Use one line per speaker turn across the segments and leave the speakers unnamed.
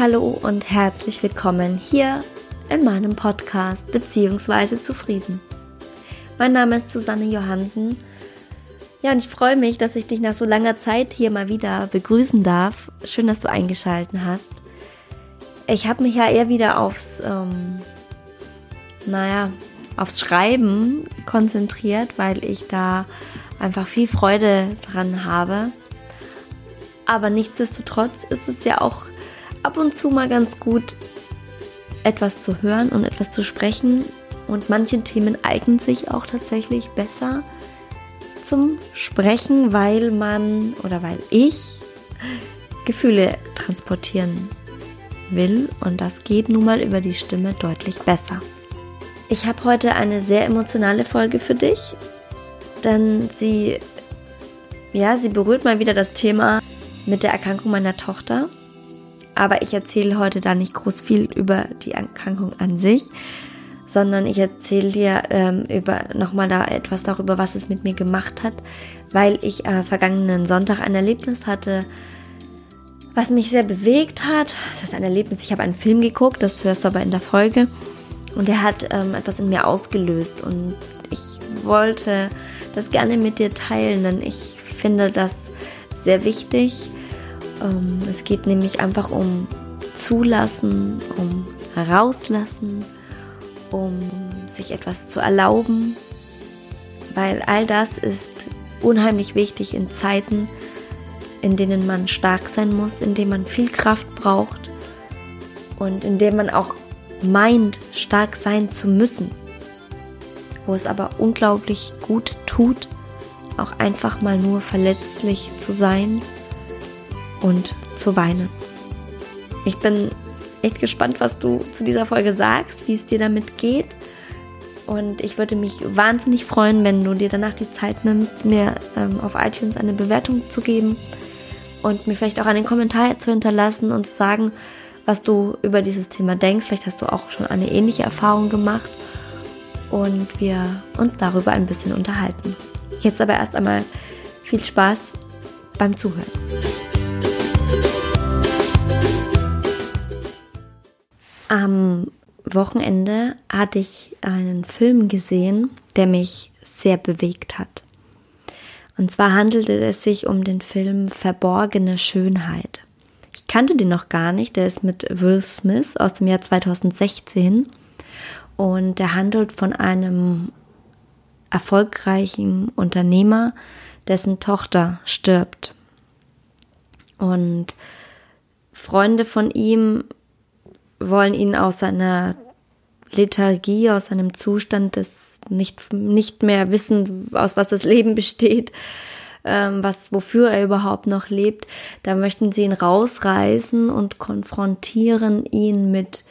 Hallo und herzlich willkommen hier in meinem Podcast Beziehungsweise zufrieden. Mein Name ist Susanne Johansen. Ja, und ich freue mich, dass ich dich nach so langer Zeit hier mal wieder begrüßen darf. Schön, dass du eingeschalten hast. Ich habe mich ja eher wieder aufs, ähm, naja, aufs Schreiben konzentriert, weil ich da einfach viel Freude dran habe. Aber nichtsdestotrotz ist es ja auch ab und zu mal ganz gut, etwas zu hören und etwas zu sprechen. Und manche Themen eignen sich auch tatsächlich besser zum Sprechen, weil man oder weil ich Gefühle transportieren will. Und das geht nun mal über die Stimme deutlich besser. Ich habe heute eine sehr emotionale Folge für dich, denn sie, ja, sie berührt mal wieder das Thema mit der Erkrankung meiner Tochter aber ich erzähle heute da nicht groß viel über die Erkrankung an sich, sondern ich erzähle dir ähm, über nochmal da etwas darüber, was es mit mir gemacht hat, weil ich äh, vergangenen Sonntag ein Erlebnis hatte, was mich sehr bewegt hat. Das ist ein Erlebnis, ich habe einen Film geguckt, das hörst du aber in der Folge. Und der hat ähm, etwas in mir ausgelöst und ich wollte das gerne mit dir teilen, denn ich finde das sehr wichtig es geht nämlich einfach um Zulassen, um Herauslassen, um sich etwas zu erlauben, weil all das ist unheimlich wichtig in Zeiten, in denen man stark sein muss, in denen man viel Kraft braucht und in denen man auch meint, stark sein zu müssen, wo es aber unglaublich gut tut, auch einfach mal nur verletzlich zu sein und zu weinen. Ich bin echt gespannt, was du zu dieser Folge sagst, wie es dir damit geht. Und ich würde mich wahnsinnig freuen, wenn du dir danach die Zeit nimmst, mir ähm, auf iTunes eine Bewertung zu geben und mir vielleicht auch einen Kommentar zu hinterlassen und zu sagen, was du über dieses Thema denkst. Vielleicht hast du auch schon eine ähnliche Erfahrung gemacht und wir uns darüber ein bisschen unterhalten. Jetzt aber erst einmal viel Spaß beim Zuhören. Am Wochenende hatte ich einen Film gesehen, der mich sehr bewegt hat. Und zwar handelte es sich um den Film Verborgene Schönheit. Ich kannte den noch gar nicht, der ist mit Will Smith aus dem Jahr 2016 und der handelt von einem erfolgreichen Unternehmer, dessen Tochter stirbt. Und Freunde von ihm wollen ihn aus seiner Lethargie, aus einem Zustand des nicht, nicht mehr wissen, aus was das Leben besteht, ähm, was, wofür er überhaupt noch lebt, da möchten sie ihn rausreißen und konfrontieren ihn mit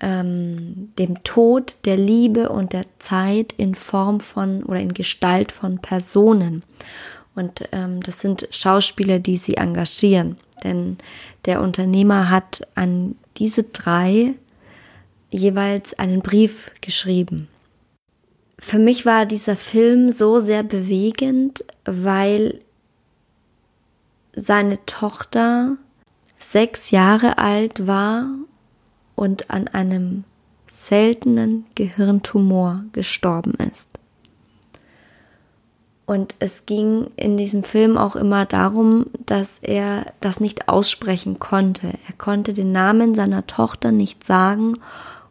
ähm, dem Tod der Liebe und der Zeit in Form von oder in Gestalt von Personen. Und ähm, das sind Schauspieler, die sie engagieren. Denn der Unternehmer hat an diese drei jeweils einen Brief geschrieben. Für mich war dieser Film so sehr bewegend, weil seine Tochter sechs Jahre alt war und an einem seltenen Gehirntumor gestorben ist. Und es ging in diesem Film auch immer darum, dass er das nicht aussprechen konnte. Er konnte den Namen seiner Tochter nicht sagen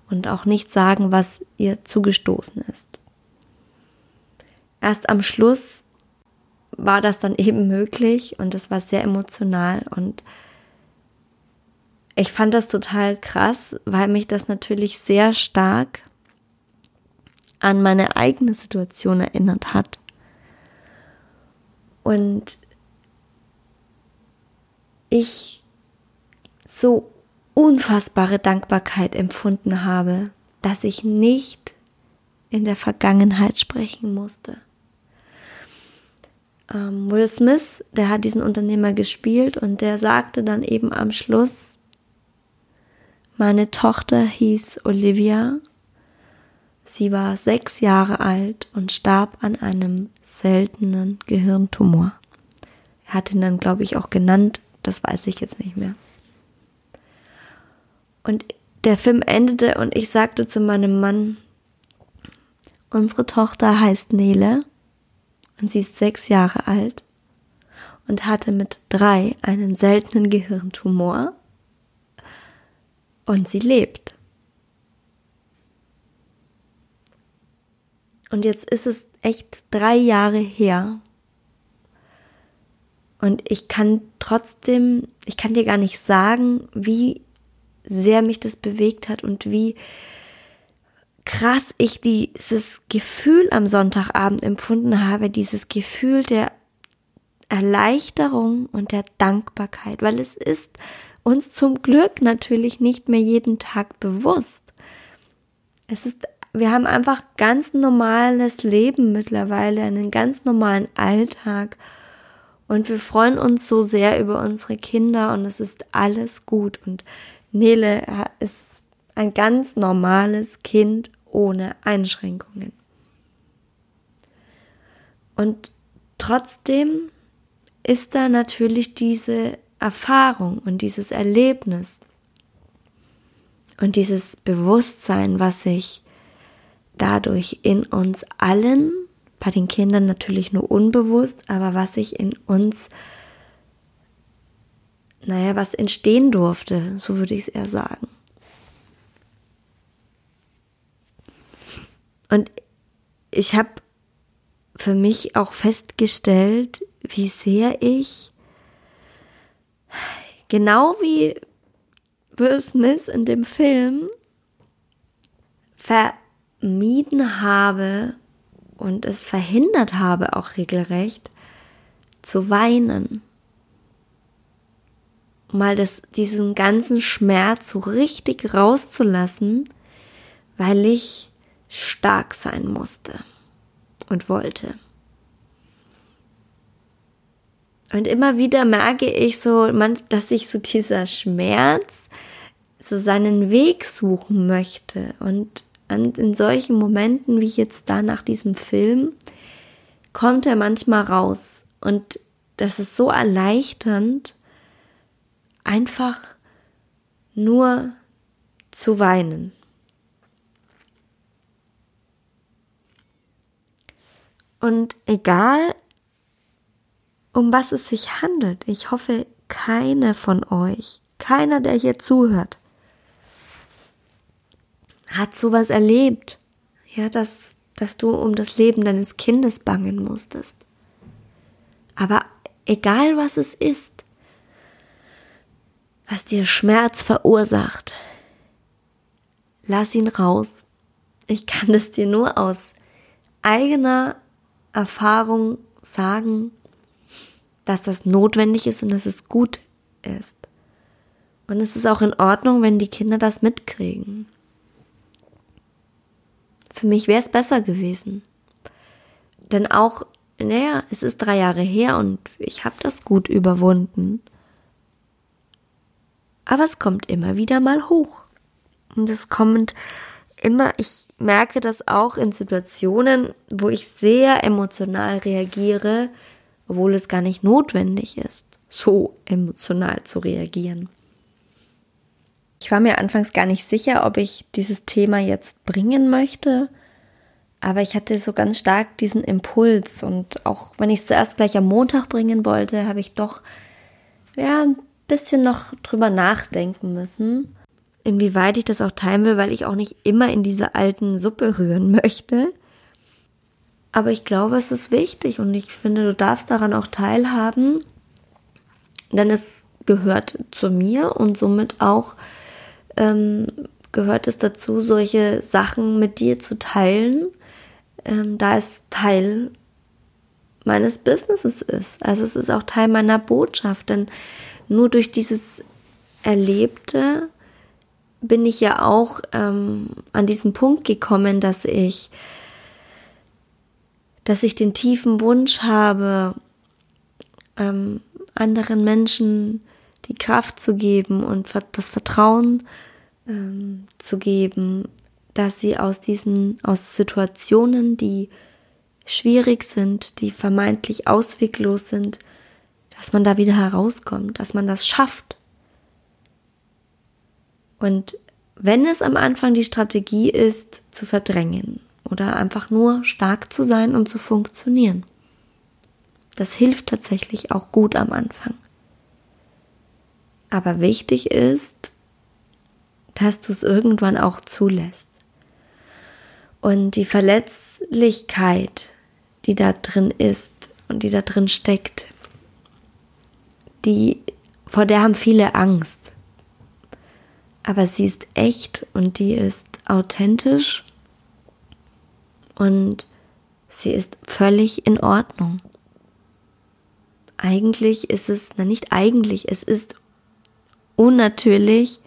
und auch nicht sagen, was ihr zugestoßen ist. Erst am Schluss war das dann eben möglich und es war sehr emotional und ich fand das total krass, weil mich das natürlich sehr stark an meine eigene Situation erinnert hat. Und ich so unfassbare Dankbarkeit empfunden habe, dass ich nicht in der Vergangenheit sprechen musste. Ähm, Will Smith, der hat diesen Unternehmer gespielt und der sagte dann eben am Schluss, meine Tochter hieß Olivia Sie war sechs Jahre alt und starb an einem seltenen Gehirntumor. Er hat ihn dann, glaube ich, auch genannt, das weiß ich jetzt nicht mehr. Und der Film endete und ich sagte zu meinem Mann, unsere Tochter heißt Nele und sie ist sechs Jahre alt und hatte mit drei einen seltenen Gehirntumor und sie lebt. Und jetzt ist es echt drei Jahre her. Und ich kann trotzdem, ich kann dir gar nicht sagen, wie sehr mich das bewegt hat und wie krass ich dieses Gefühl am Sonntagabend empfunden habe, dieses Gefühl der Erleichterung und der Dankbarkeit, weil es ist uns zum Glück natürlich nicht mehr jeden Tag bewusst. Es ist, wir haben einfach ganz normales Leben mittlerweile, einen ganz normalen Alltag und wir freuen uns so sehr über unsere Kinder und es ist alles gut und Nele ist ein ganz normales Kind ohne Einschränkungen. Und trotzdem ist da natürlich diese Erfahrung und dieses Erlebnis und dieses Bewusstsein, was sich dadurch in uns allen, bei den Kindern natürlich nur unbewusst, aber was sich in uns naja, was entstehen durfte, so würde ich es eher sagen. Und ich habe für mich auch festgestellt, wie sehr ich, genau wie Will Smith in dem Film, vermieden habe und es verhindert habe, auch regelrecht, zu weinen mal das, diesen ganzen Schmerz so richtig rauszulassen, weil ich stark sein musste und wollte. Und immer wieder merke ich so, dass ich so dieser Schmerz so seinen Weg suchen möchte. Und in solchen Momenten wie jetzt da nach diesem Film kommt er manchmal raus. Und das ist so erleichternd, einfach nur zu weinen. Und egal, um was es sich handelt, ich hoffe, keine von euch, keiner, der hier zuhört, hat sowas erlebt, ja, dass, dass du um das Leben deines Kindes bangen musstest. Aber egal was es ist, was dir Schmerz verursacht. Lass ihn raus. Ich kann es dir nur aus eigener Erfahrung sagen, dass das notwendig ist und dass es gut ist. Und es ist auch in Ordnung, wenn die Kinder das mitkriegen. Für mich wäre es besser gewesen. Denn auch, naja, es ist drei Jahre her und ich habe das gut überwunden. Aber es kommt immer wieder mal hoch. Und es kommt immer, ich merke das auch in Situationen, wo ich sehr emotional reagiere, obwohl es gar nicht notwendig ist, so emotional zu reagieren. Ich war mir anfangs gar nicht sicher, ob ich dieses Thema jetzt bringen möchte, aber ich hatte so ganz stark diesen Impuls und auch wenn ich es zuerst gleich am Montag bringen wollte, habe ich doch ja bisschen noch drüber nachdenken müssen, inwieweit ich das auch teilen will, weil ich auch nicht immer in diese alten Suppe rühren möchte. Aber ich glaube, es ist wichtig und ich finde, du darfst daran auch teilhaben, denn es gehört zu mir und somit auch ähm, gehört es dazu, solche Sachen mit dir zu teilen, ähm, da es Teil meines Businesses ist. Also es ist auch Teil meiner Botschaft, denn nur durch dieses Erlebte bin ich ja auch ähm, an diesen Punkt gekommen, dass ich, dass ich den tiefen Wunsch habe, ähm, anderen Menschen die Kraft zu geben und das Vertrauen ähm, zu geben, dass sie aus diesen, aus Situationen, die schwierig sind, die vermeintlich ausweglos sind, dass man da wieder herauskommt, dass man das schafft. Und wenn es am Anfang die Strategie ist, zu verdrängen oder einfach nur stark zu sein und zu funktionieren. Das hilft tatsächlich auch gut am Anfang. Aber wichtig ist, dass du es irgendwann auch zulässt. Und die Verletzlichkeit, die da drin ist und die da drin steckt, die, vor der haben viele Angst. Aber sie ist echt und die ist authentisch und sie ist völlig in Ordnung. Eigentlich ist es, na nicht eigentlich, es ist unnatürlich,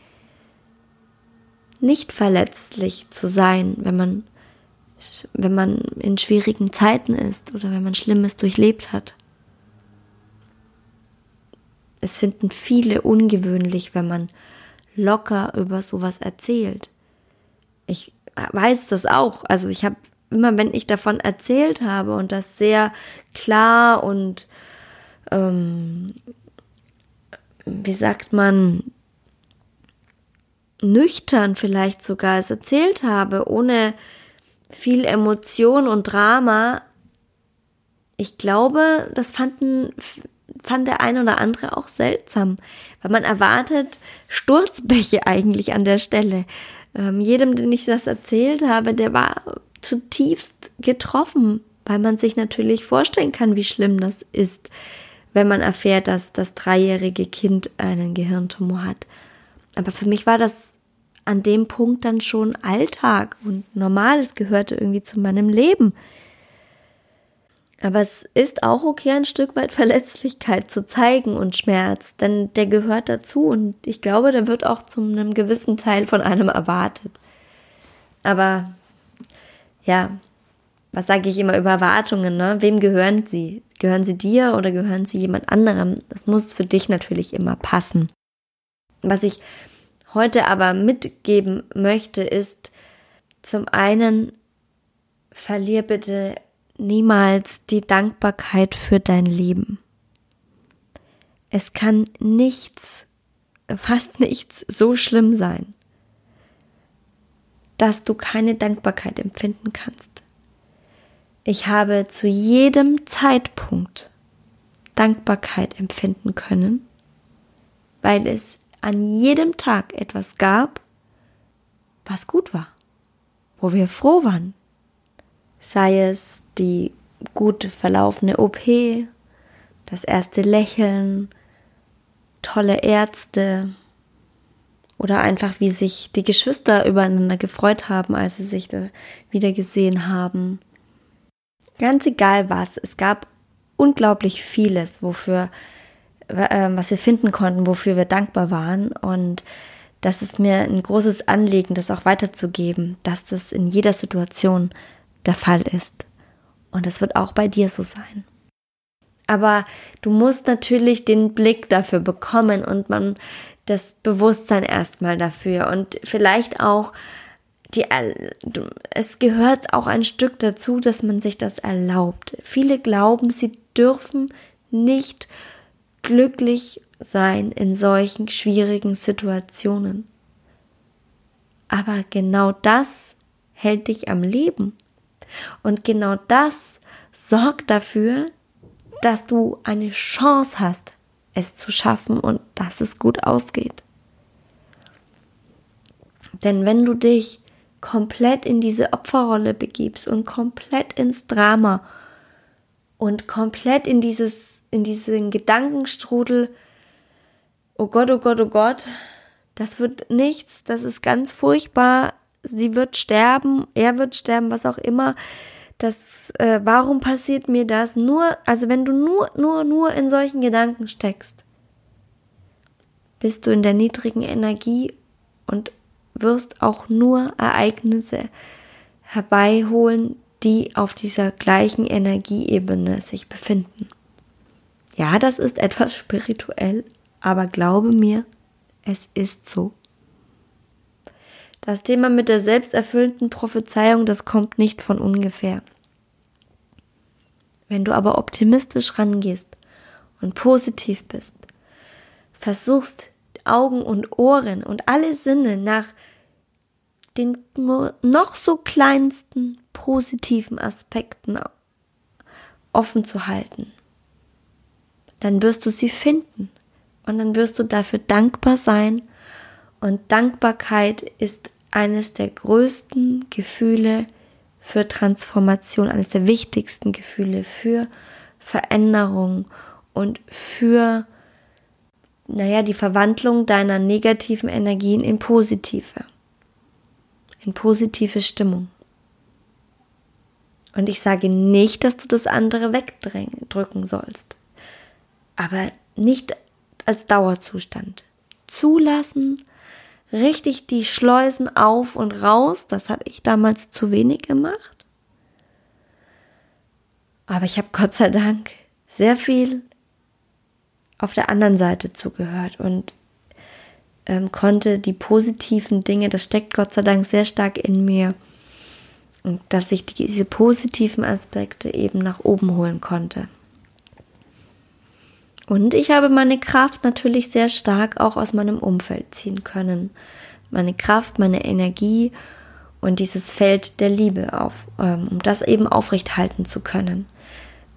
nicht verletzlich zu sein, wenn man wenn man in schwierigen Zeiten ist oder wenn man Schlimmes durchlebt hat. Es finden viele ungewöhnlich, wenn man locker über sowas erzählt. Ich weiß das auch. Also ich habe immer, wenn ich davon erzählt habe und das sehr klar und ähm, wie sagt man nüchtern vielleicht sogar es erzählt habe, ohne viel Emotion und Drama. Ich glaube, das fanden, fand der ein oder andere auch seltsam, weil man erwartet Sturzbäche eigentlich an der Stelle. Ähm, jedem, den ich das erzählt habe, der war zutiefst getroffen, weil man sich natürlich vorstellen kann, wie schlimm das ist, wenn man erfährt, dass das dreijährige Kind einen Gehirntumor hat. Aber für mich war das an dem Punkt dann schon Alltag und normal. Es gehörte irgendwie zu meinem Leben. Aber es ist auch okay, ein Stück weit Verletzlichkeit zu zeigen und Schmerz, denn der gehört dazu und ich glaube, der wird auch zu einem gewissen Teil von einem erwartet. Aber ja, was sage ich immer über Erwartungen, ne? Wem gehören sie? Gehören sie dir oder gehören sie jemand anderem? Das muss für dich natürlich immer passen. Was ich heute aber mitgeben möchte, ist zum einen, verlier bitte niemals die Dankbarkeit für dein Leben. Es kann nichts, fast nichts so schlimm sein, dass du keine Dankbarkeit empfinden kannst. Ich habe zu jedem Zeitpunkt Dankbarkeit empfinden können, weil es an jedem Tag etwas gab, was gut war, wo wir froh waren. Sei es die gut verlaufene OP, das erste Lächeln, tolle Ärzte oder einfach wie sich die Geschwister übereinander gefreut haben, als sie sich wieder gesehen haben. Ganz egal was, es gab unglaublich vieles, wofür ähm, was wir finden konnten, wofür wir dankbar waren. Und das ist mir ein großes Anliegen, das auch weiterzugeben, dass das in jeder Situation der Fall ist. Und das wird auch bei dir so sein. Aber du musst natürlich den Blick dafür bekommen und man das Bewusstsein erstmal dafür und vielleicht auch die, es gehört auch ein Stück dazu, dass man sich das erlaubt. Viele glauben, sie dürfen nicht glücklich sein in solchen schwierigen Situationen. Aber genau das hält dich am Leben. Und genau das sorgt dafür, dass du eine Chance hast, es zu schaffen und dass es gut ausgeht. Denn wenn du dich komplett in diese Opferrolle begibst und komplett ins Drama und komplett in dieses in diesen Gedankenstrudel, oh Gott, oh Gott, oh Gott, das wird nichts, das ist ganz furchtbar, sie wird sterben, er wird sterben, was auch immer. Das, äh, warum passiert mir das? Nur, also wenn du nur, nur, nur in solchen Gedanken steckst, bist du in der niedrigen Energie und wirst auch nur Ereignisse herbeiholen, die auf dieser gleichen Energieebene sich befinden. Ja, das ist etwas spirituell, aber glaube mir, es ist so. Das Thema mit der selbsterfüllenden Prophezeiung, das kommt nicht von ungefähr. Wenn du aber optimistisch rangehst und positiv bist, versuchst Augen und Ohren und alle Sinne nach den noch so kleinsten positiven Aspekten offen zu halten, dann wirst du sie finden und dann wirst du dafür dankbar sein. Und Dankbarkeit ist eines der größten Gefühle für Transformation, eines der wichtigsten Gefühle für Veränderung und für, naja, die Verwandlung deiner negativen Energien in positive, in positive Stimmung. Und ich sage nicht, dass du das andere wegdrücken sollst, aber nicht als Dauerzustand. Zulassen, richtig die Schleusen auf und raus, das habe ich damals zu wenig gemacht. Aber ich habe Gott sei Dank sehr viel auf der anderen Seite zugehört und ähm, konnte die positiven Dinge, das steckt Gott sei Dank sehr stark in mir, dass ich diese positiven Aspekte eben nach oben holen konnte. Und ich habe meine Kraft natürlich sehr stark auch aus meinem Umfeld ziehen können. Meine Kraft, meine Energie und dieses Feld der Liebe auf, ähm, um das eben aufrecht halten zu können.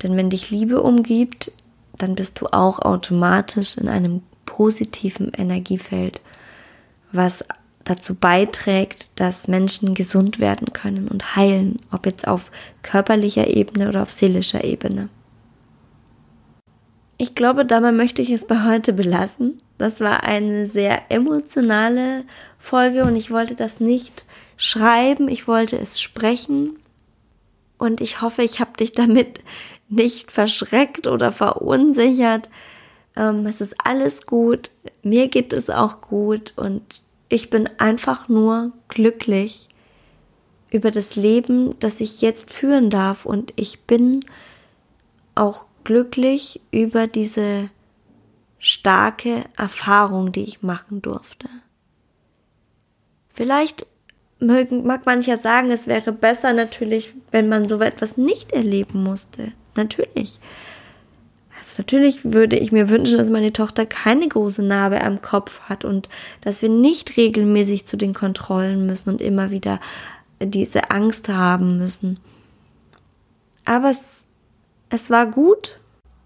Denn wenn dich Liebe umgibt, dann bist du auch automatisch in einem positiven Energiefeld, was dazu beiträgt, dass Menschen gesund werden können und heilen, ob jetzt auf körperlicher Ebene oder auf seelischer Ebene. Ich glaube, dabei möchte ich es bei heute belassen. Das war eine sehr emotionale Folge und ich wollte das nicht schreiben, ich wollte es sprechen. Und ich hoffe, ich habe dich damit nicht verschreckt oder verunsichert. Ähm, es ist alles gut, mir geht es auch gut und ich bin einfach nur glücklich über das Leben, das ich jetzt führen darf und ich bin auch glücklich über diese starke Erfahrung, die ich machen durfte. Vielleicht mögen, mag mancher sagen, es wäre besser natürlich, wenn man so etwas nicht erleben musste. Natürlich. Natürlich würde ich mir wünschen, dass meine Tochter keine große Narbe am Kopf hat und dass wir nicht regelmäßig zu den Kontrollen müssen und immer wieder diese Angst haben müssen. Aber es, es war gut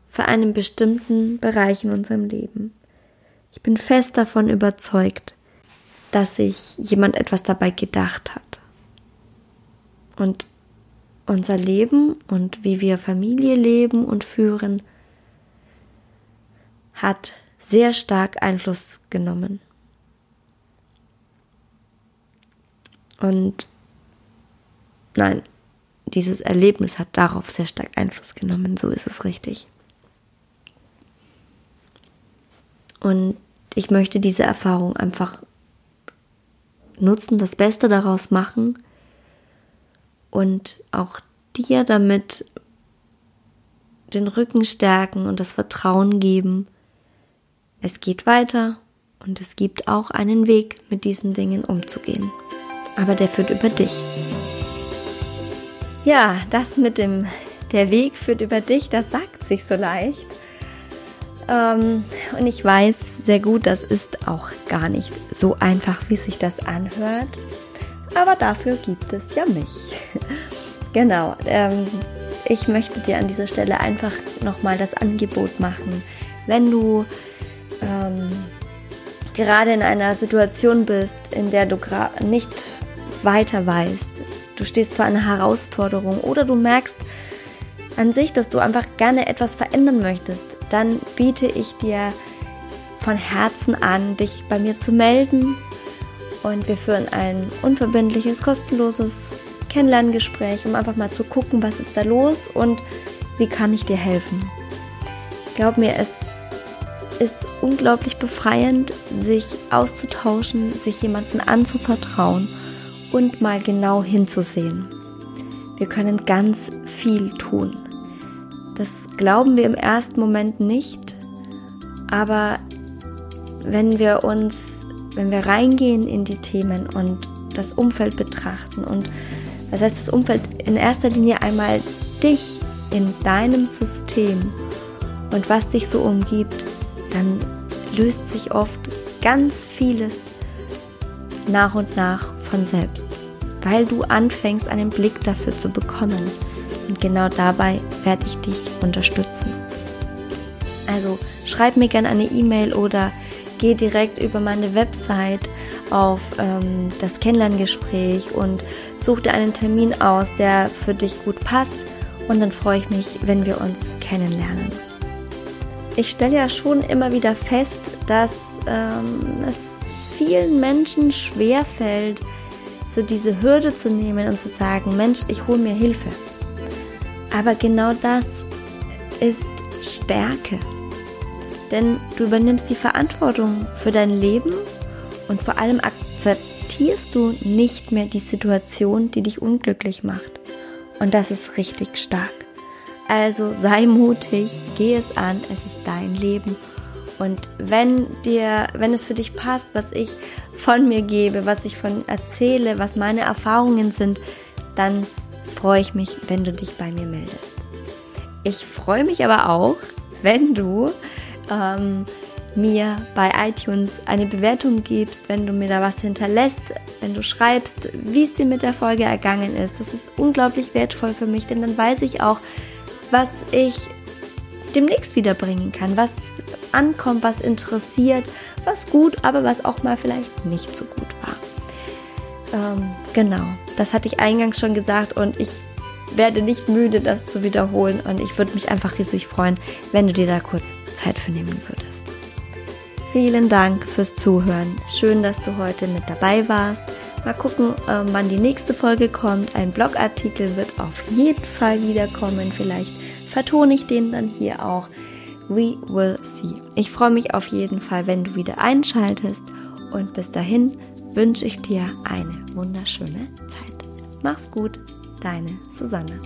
für einen bestimmten Bereich in unserem Leben. Ich bin fest davon überzeugt, dass sich jemand etwas dabei gedacht hat. Und unser Leben und wie wir Familie leben und führen, hat sehr stark Einfluss genommen. Und nein, dieses Erlebnis hat darauf sehr stark Einfluss genommen, so ist es richtig. Und ich möchte diese Erfahrung einfach nutzen, das Beste daraus machen und auch dir damit den Rücken stärken und das Vertrauen geben, es geht weiter und es gibt auch einen Weg, mit diesen Dingen umzugehen. Aber der führt über dich. Ja, das mit dem, der Weg führt über dich, das sagt sich so leicht. Ähm, und ich weiß sehr gut, das ist auch gar nicht so einfach, wie sich das anhört. Aber dafür gibt es ja mich. genau. Ähm, ich möchte dir an dieser Stelle einfach nochmal das Angebot machen. Wenn du ähm, gerade in einer Situation bist, in der du nicht weiter weißt, du stehst vor einer Herausforderung oder du merkst an sich, dass du einfach gerne etwas verändern möchtest, dann biete ich dir von Herzen an, dich bei mir zu melden und wir führen ein unverbindliches, kostenloses Kennenlerngespräch, um einfach mal zu gucken, was ist da los und wie kann ich dir helfen. Glaub mir, es ist unglaublich befreiend, sich auszutauschen, sich jemanden anzuvertrauen und mal genau hinzusehen. Wir können ganz viel tun. Das glauben wir im ersten Moment nicht, aber wenn wir uns, wenn wir reingehen in die Themen und das Umfeld betrachten und das heißt das Umfeld in erster Linie einmal dich in deinem System und was dich so umgibt, dann löst sich oft ganz vieles nach und nach von selbst, weil du anfängst, einen Blick dafür zu bekommen. Und genau dabei werde ich dich unterstützen. Also schreib mir gerne eine E-Mail oder geh direkt über meine Website auf ähm, das Kennenlerngespräch und such dir einen Termin aus, der für dich gut passt. Und dann freue ich mich, wenn wir uns kennenlernen. Ich stelle ja schon immer wieder fest, dass ähm, es vielen Menschen schwer fällt, so diese Hürde zu nehmen und zu sagen, Mensch, ich hole mir Hilfe. Aber genau das ist Stärke. Denn du übernimmst die Verantwortung für dein Leben und vor allem akzeptierst du nicht mehr die Situation, die dich unglücklich macht. Und das ist richtig stark. Also sei mutig, geh es an, es ist dein Leben. Und wenn dir, wenn es für dich passt, was ich von mir gebe, was ich von erzähle, was meine Erfahrungen sind, dann freue ich mich, wenn du dich bei mir meldest. Ich freue mich aber auch, wenn du ähm, mir bei iTunes eine Bewertung gibst, wenn du mir da was hinterlässt, wenn du schreibst, wie es dir mit der Folge ergangen ist. Das ist unglaublich wertvoll für mich, denn dann weiß ich auch, was ich demnächst wiederbringen kann, was ankommt, was interessiert, was gut, aber was auch mal vielleicht nicht so gut war. Ähm, genau, das hatte ich eingangs schon gesagt und ich werde nicht müde, das zu wiederholen und ich würde mich einfach riesig freuen, wenn du dir da kurz Zeit für nehmen würdest. Vielen Dank fürs Zuhören. Schön, dass du heute mit dabei warst. Mal gucken, ähm, wann die nächste Folge kommt. Ein Blogartikel wird auf jeden Fall wiederkommen. Vielleicht vertone ich den dann hier auch. We will see. Ich freue mich auf jeden Fall, wenn du wieder einschaltest. Und bis dahin wünsche ich dir eine wunderschöne Zeit. Mach's gut, deine Susanne.